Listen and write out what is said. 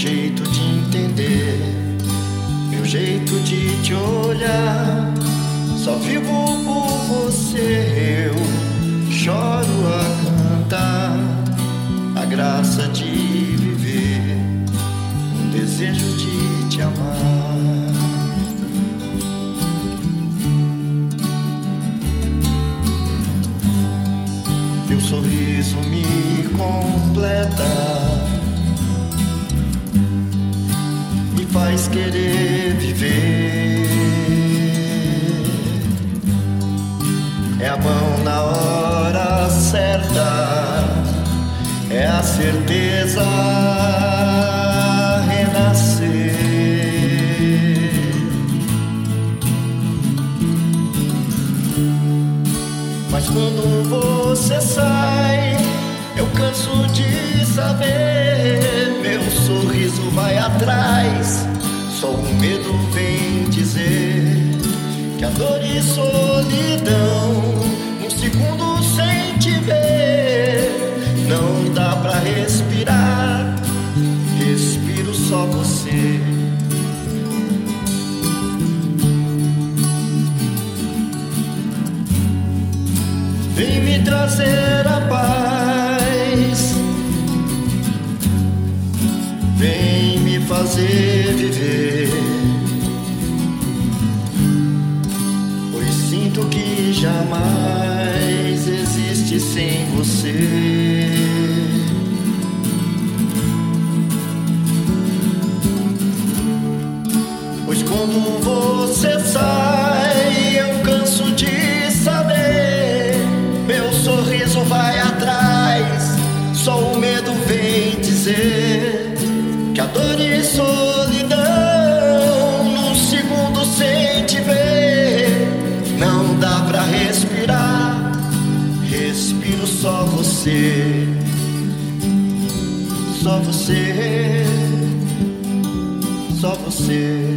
jeito de entender, meu jeito de te olhar. Só vivo por você, eu choro a cantar a graça de viver, um desejo de te amar. Teu sorriso me completa, faz querer viver. É a mão na hora certa, é a certeza renascer. Mas quando você sai, eu canso de saber. Meu sorriso vai atrás, só o medo vem dizer que a dor e solidão, um segundo sem te ver, não dá pra respirar. Respiro só você. Vem me trazer a paz. Que jamais existe sem você. Pois quando você sai, eu canso de saber. Meu sorriso vai atrás, só o medo vem dizer que a dor e solidão, você, só você, só você.